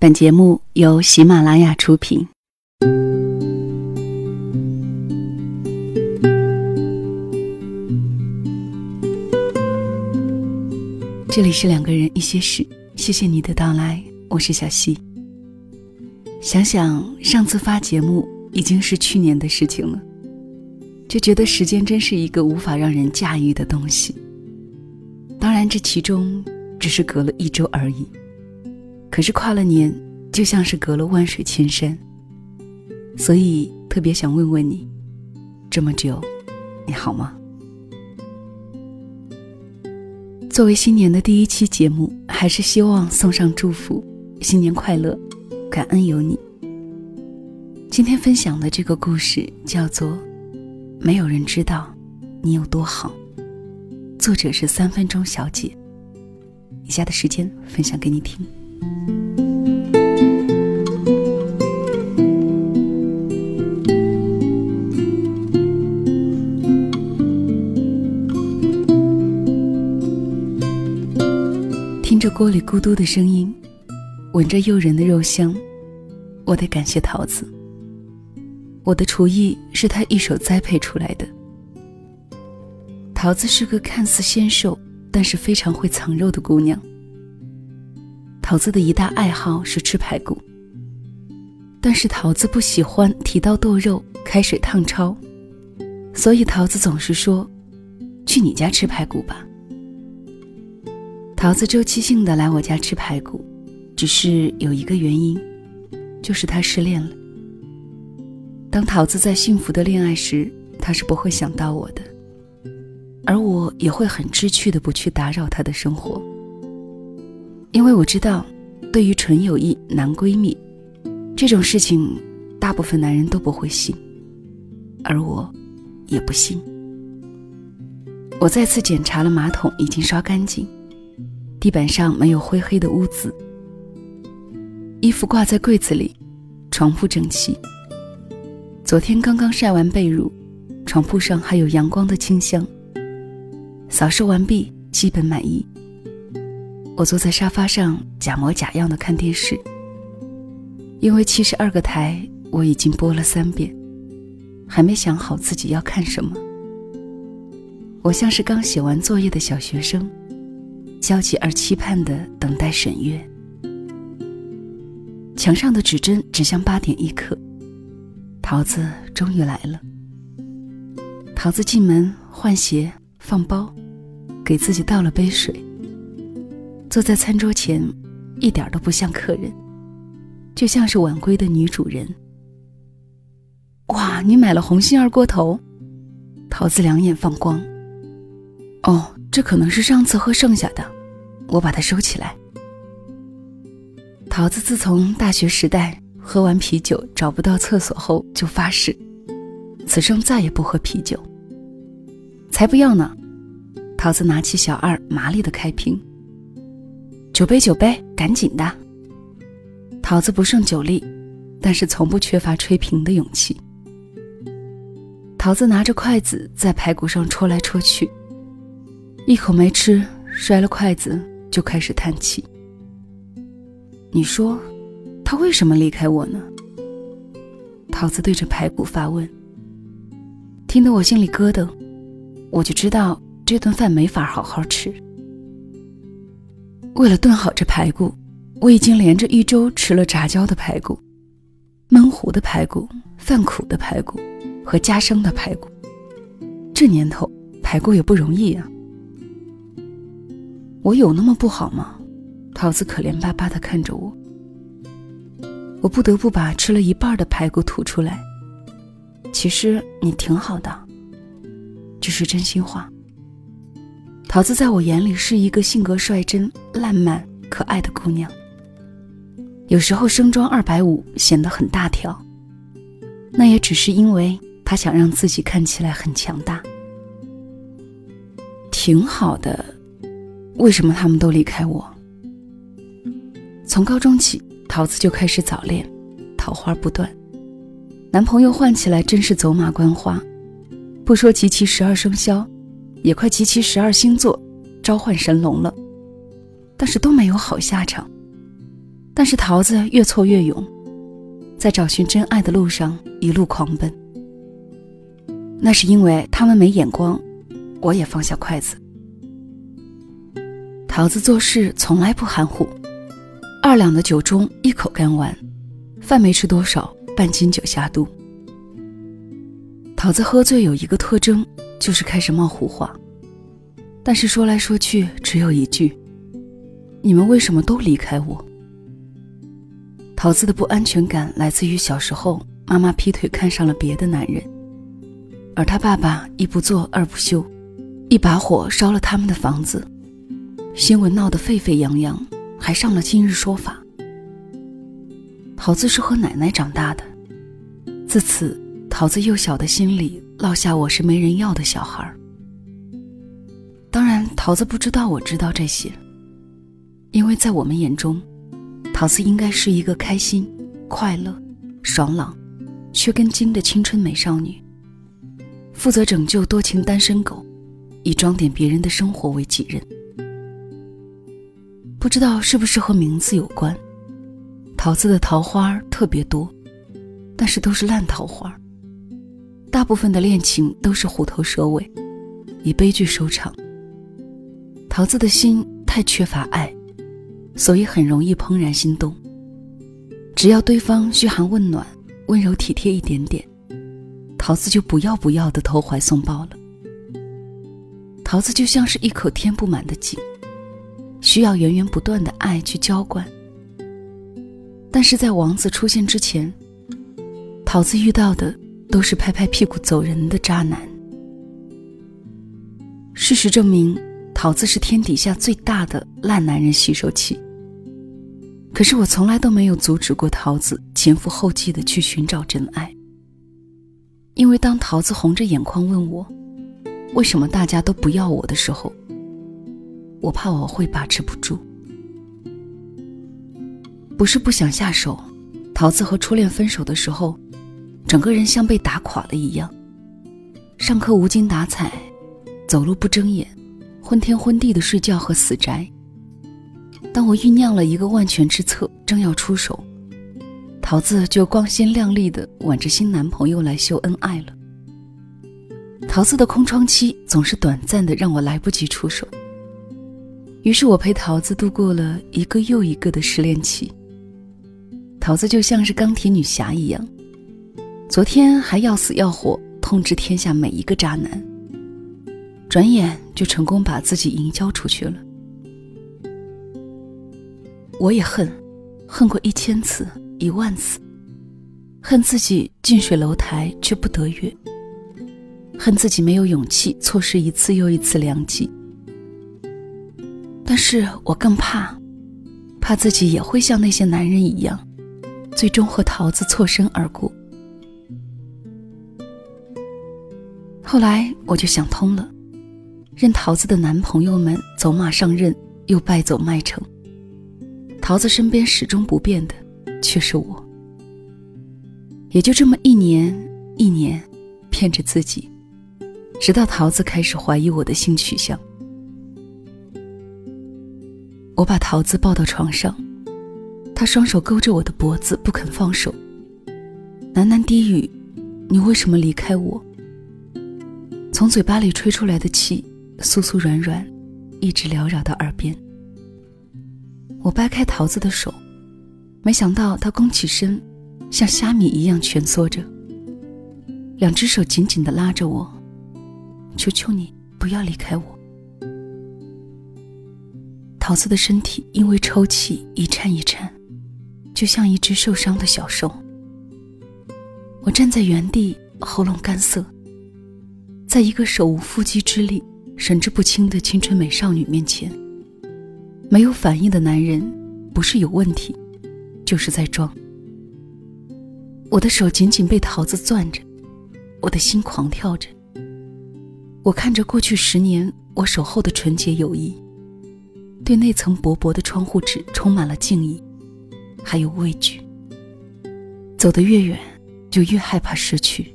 本节目由喜马拉雅出品。这里是两个人一些事，谢谢你的到来，我是小溪。想想上次发节目已经是去年的事情了，就觉得时间真是一个无法让人驾驭的东西。当然，这其中只是隔了一周而已。可是跨了年，就像是隔了万水千山。所以特别想问问你，这么久，你好吗？作为新年的第一期节目，还是希望送上祝福，新年快乐，感恩有你。今天分享的这个故事叫做《没有人知道你有多好》，作者是三分钟小姐。以下的时间分享给你听。听着锅里咕嘟的声音，闻着诱人的肉香，我得感谢桃子。我的厨艺是他一手栽培出来的。桃子是个看似纤瘦，但是非常会藏肉的姑娘。桃子的一大爱好是吃排骨，但是桃子不喜欢提刀剁肉、开水烫焯，所以桃子总是说：“去你家吃排骨吧。”桃子周期性的来我家吃排骨，只是有一个原因，就是他失恋了。当桃子在幸福的恋爱时，他是不会想到我的，而我也会很知趣的不去打扰他的生活。因为我知道，对于纯友谊男闺蜜这种事情，大部分男人都不会信，而我，也不信。我再次检查了马桶，已经刷干净，地板上没有灰黑的污渍，衣服挂在柜子里，床铺整齐。昨天刚刚晒完被褥，床铺上还有阳光的清香。扫视完毕，基本满意。我坐在沙发上，假模假样的看电视。因为七十二个台我已经播了三遍，还没想好自己要看什么。我像是刚写完作业的小学生，焦急而期盼的等待审阅。墙上的指针指向八点一刻，桃子终于来了。桃子进门换鞋放包，给自己倒了杯水。坐在餐桌前，一点都不像客人，就像是晚归的女主人。哇，你买了红星二锅头？桃子两眼放光。哦，这可能是上次喝剩下的，我把它收起来。桃子自从大学时代喝完啤酒找不到厕所后，就发誓，此生再也不喝啤酒。才不要呢！桃子拿起小二，麻利的开瓶。酒杯，酒杯，赶紧的！桃子不胜酒力，但是从不缺乏吹瓶的勇气。桃子拿着筷子在排骨上戳来戳去，一口没吃，摔了筷子就开始叹气。你说，他为什么离开我呢？桃子对着排骨发问，听得我心里咯噔，我就知道这顿饭没法好好吃。为了炖好这排骨，我已经连着一周吃了炸焦的排骨、焖糊的排骨、饭苦的排骨和加生的排骨。这年头，排骨也不容易啊。我有那么不好吗？桃子可怜巴巴地看着我。我不得不把吃了一半的排骨吐出来。其实你挺好的，这是真心话。桃子在我眼里是一个性格率真、烂漫、可爱的姑娘。有时候身装二百五显得很大条，那也只是因为她想让自己看起来很强大。挺好的，为什么他们都离开我？从高中起，桃子就开始早恋，桃花不断，男朋友换起来真是走马观花，不说集齐十二生肖。也快集齐十二星座，召唤神龙了，但是都没有好下场。但是桃子越挫越勇，在找寻真爱的路上一路狂奔。那是因为他们没眼光，我也放下筷子。桃子做事从来不含糊，二两的酒盅一口干完，饭没吃多少，半斤酒下肚。桃子喝醉有一个特征，就是开始冒胡话，但是说来说去只有一句：“你们为什么都离开我？”桃子的不安全感来自于小时候妈妈劈腿看上了别的男人，而他爸爸一不做二不休，一把火烧了他们的房子，新闻闹得沸沸扬扬，还上了今日说法。桃子是和奶奶长大的，自此。桃子幼小的心里落下我是没人要的小孩当然，桃子不知道我知道这些，因为在我们眼中，桃子应该是一个开心、快乐、爽朗、缺根筋的青春美少女，负责拯救多情单身狗，以装点别人的生活为己任。不知道是不是和名字有关，桃子的桃花特别多，但是都是烂桃花。大部分的恋情都是虎头蛇尾，以悲剧收场。桃子的心太缺乏爱，所以很容易怦然心动。只要对方嘘寒问暖、温柔体贴一点点，桃子就不要不要的投怀送抱了。桃子就像是一口填不满的井，需要源源不断的爱去浇灌。但是在王子出现之前，桃子遇到的。都是拍拍屁股走人的渣男。事实证明，桃子是天底下最大的烂男人吸收器。可是我从来都没有阻止过桃子前赴后继的去寻找真爱。因为当桃子红着眼眶问我，为什么大家都不要我的时候，我怕我会把持不住。不是不想下手，桃子和初恋分手的时候。整个人像被打垮了一样，上课无精打采，走路不睁眼，昏天昏地的睡觉和死宅。当我酝酿了一个万全之策，正要出手，桃子就光鲜亮丽的挽着新男朋友来秀恩爱了。桃子的空窗期总是短暂的，让我来不及出手。于是我陪桃子度过了一个又一个的失恋期。桃子就像是钢铁女侠一样。昨天还要死要活通知天下每一个渣男，转眼就成功把自己营销出去了。我也恨，恨过一千次、一万次，恨自己近水楼台却不得月，恨自己没有勇气错失一次又一次良机。但是我更怕，怕自己也会像那些男人一样，最终和桃子错身而过。后来我就想通了，任桃子的男朋友们走马上任，又败走麦城。桃子身边始终不变的，却是我。也就这么一年一年，骗着自己，直到桃子开始怀疑我的性取向。我把桃子抱到床上，她双手勾着我的脖子不肯放手，喃喃低语：“你为什么离开我？”从嘴巴里吹出来的气，酥酥软软，一直缭绕到耳边。我掰开桃子的手，没想到他弓起身，像虾米一样蜷缩着，两只手紧紧地拉着我。求求你不要离开我。桃子的身体因为抽泣一颤一颤，就像一只受伤的小兽。我站在原地，喉咙干涩。在一个手无缚鸡之力、神志不清的青春美少女面前，没有反应的男人，不是有问题，就是在装。我的手紧紧被桃子攥着，我的心狂跳着。我看着过去十年我守候的纯洁友谊，对那层薄薄的窗户纸充满了敬意，还有畏惧。走得越远，就越害怕失去。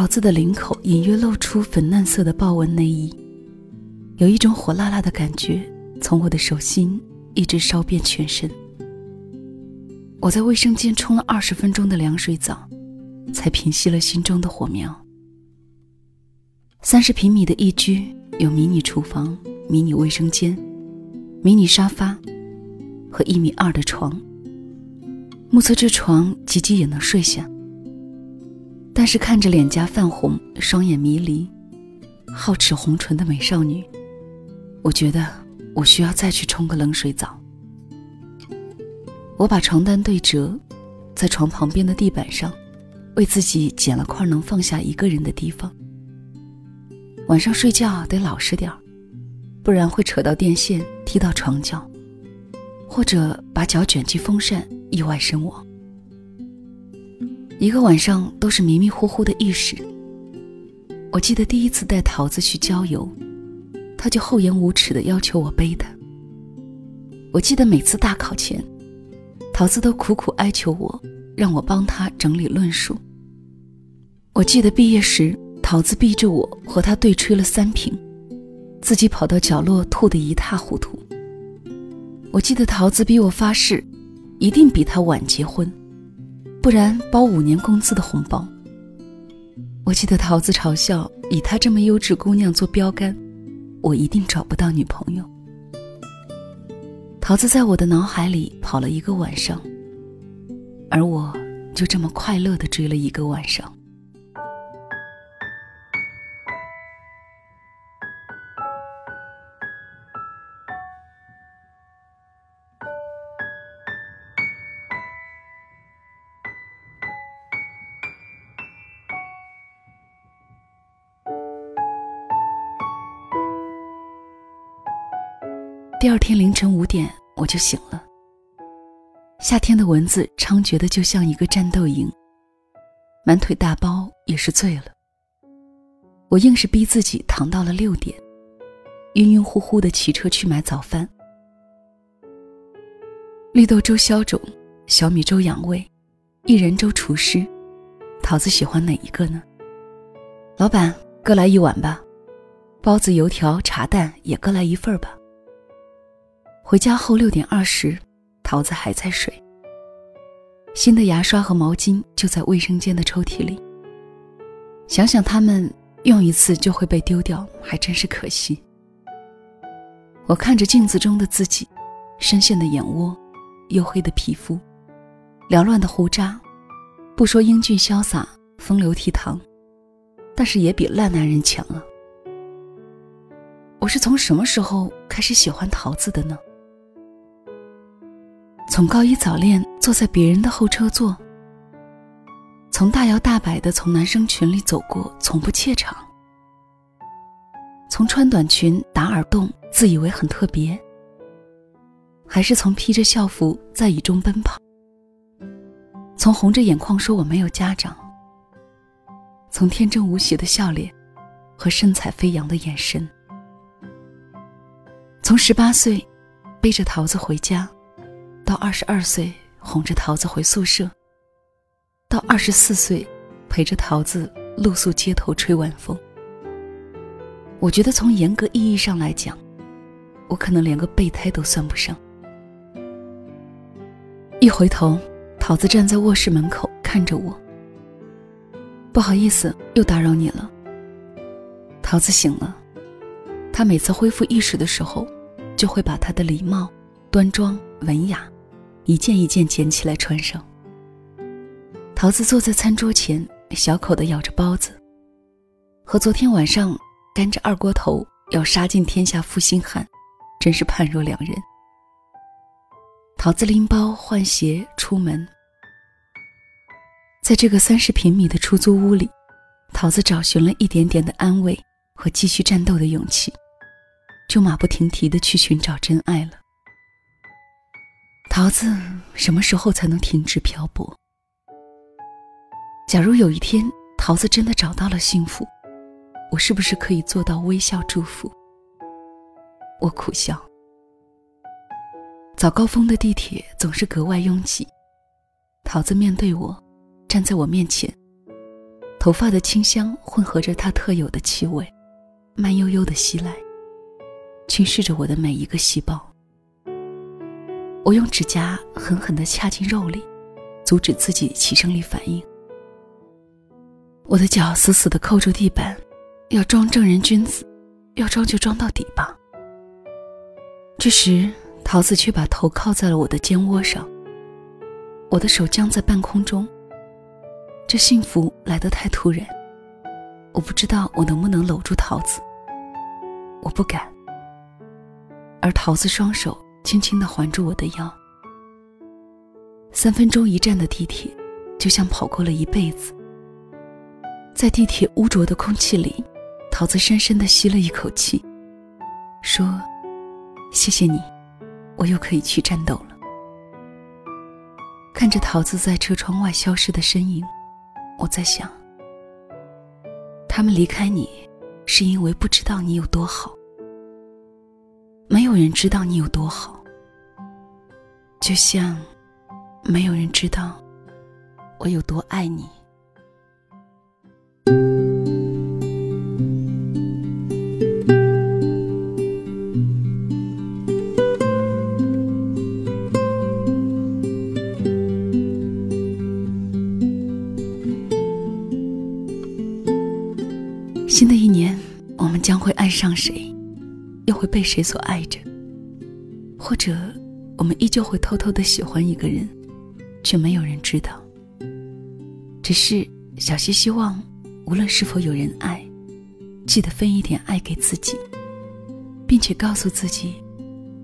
桃子的领口隐约露出粉嫩色的豹纹内衣，有一种火辣辣的感觉从我的手心一直烧遍全身。我在卫生间冲了二十分钟的凉水澡，才平息了心中的火苗。三十平米的一居，有迷你厨房、迷你卫生间、迷你沙发和一米二的床。目测这床吉吉也能睡下。但是看着脸颊泛红、双眼迷离、皓齿红唇的美少女，我觉得我需要再去冲个冷水澡。我把床单对折，在床旁边的地板上，为自己捡了块能放下一个人的地方。晚上睡觉得老实点儿，不然会扯到电线、踢到床角，或者把脚卷进风扇，意外身亡。一个晚上都是迷迷糊糊的意识。我记得第一次带桃子去郊游，他就厚颜无耻的要求我背他。我记得每次大考前，桃子都苦苦哀求我，让我帮他整理论述。我记得毕业时，桃子逼着我和他对吹了三瓶，自己跑到角落吐得一塌糊涂。我记得桃子逼我发誓，一定比他晚结婚。不然包五年工资的红包。我记得桃子嘲笑以她这么优质姑娘做标杆，我一定找不到女朋友。桃子在我的脑海里跑了一个晚上，而我就这么快乐的追了一个晚上。第二天凌晨五点，我就醒了。夏天的蚊子猖獗的就像一个战斗营，满腿大包也是醉了。我硬是逼自己躺到了六点，晕晕乎乎的骑车去买早饭。绿豆粥消肿，小米粥养胃，薏仁粥除湿。桃子喜欢哪一个呢？老板，各来一碗吧。包子、油条、茶蛋也各来一份吧。回家后六点二十，桃子还在睡。新的牙刷和毛巾就在卫生间的抽屉里。想想他们用一次就会被丢掉，还真是可惜。我看着镜子中的自己，深陷的眼窝，黝黑的皮肤，缭乱的胡渣，不说英俊潇洒、风流倜傥，但是也比烂男人强啊。我是从什么时候开始喜欢桃子的呢？从高一早恋坐在别人的后车座，从大摇大摆的从男生群里走过，从不怯场；从穿短裙打耳洞，自以为很特别；还是从披着校服在雨中奔跑；从红着眼眶说我没有家长；从天真无邪的笑脸和神采飞扬的眼神；从十八岁背着桃子回家。到二十二岁，哄着桃子回宿舍；到二十四岁，陪着桃子露宿街头吹晚风。我觉得从严格意义上来讲，我可能连个备胎都算不上。一回头，桃子站在卧室门口看着我。不好意思，又打扰你了。桃子醒了，她每次恢复意识的时候，就会把她的礼貌、端庄、文雅。一件一件捡起来穿上。桃子坐在餐桌前，小口的咬着包子，和昨天晚上干着二锅头要杀尽天下负心汉，真是判若两人。桃子拎包换鞋出门，在这个三十平米的出租屋里，桃子找寻了一点点的安慰和继续战斗的勇气，就马不停蹄的去寻找真爱了。桃子什么时候才能停止漂泊？假如有一天桃子真的找到了幸福，我是不是可以做到微笑祝福？我苦笑。早高峰的地铁总是格外拥挤，桃子面对我，站在我面前，头发的清香混合着她特有的气味，慢悠悠的袭来，侵蚀着我的每一个细胞。我用指甲狠狠地掐进肉里，阻止自己起生理反应。我的脚死死地扣住地板，要装正人君子，要装就装到底吧。这时，桃子却把头靠在了我的肩窝上。我的手僵在半空中。这幸福来得太突然，我不知道我能不能搂住桃子。我不敢。而桃子双手轻轻地环住我的腰。三分钟一站的地铁，就像跑过了一辈子。在地铁污浊的空气里，桃子深深地吸了一口气，说：“谢谢你，我又可以去战斗了。”看着桃子在车窗外消失的身影，我在想：他们离开你，是因为不知道你有多好。没有人知道你有多好，就像没有人知道我有多爱你。被谁所爱着？或者，我们依旧会偷偷的喜欢一个人，却没有人知道。只是小溪希望，无论是否有人爱，记得分一点爱给自己，并且告诉自己，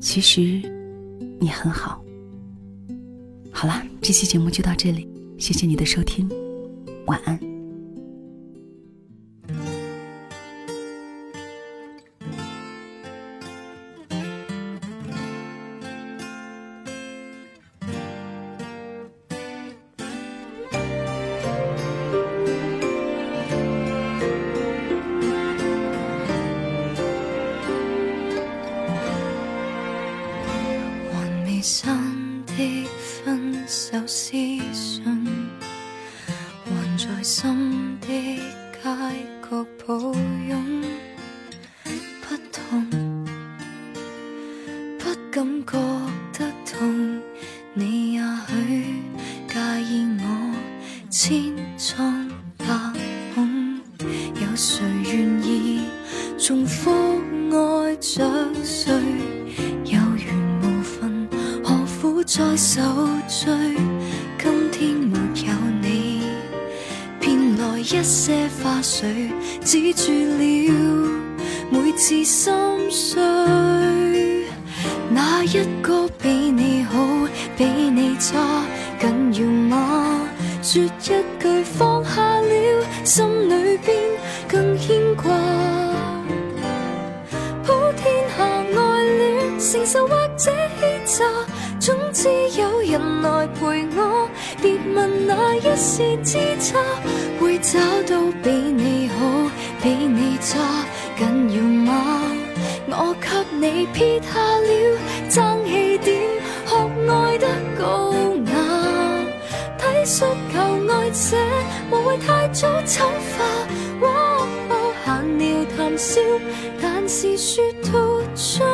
其实你很好。好啦，这期节目就到这里，谢谢你的收听，晚安。是心碎。哪一个比你好，比你差，紧要吗？说一句放下了，心里边更牵挂。普天下爱恋，承受或者欺诈，总之有人来陪我。别问那一线之差，会找到比你好，比你差，紧要吗？我给你撇下了争气点，学爱得高雅，体恤求爱者，无谓太早丑化。闲聊谈笑，但是说到将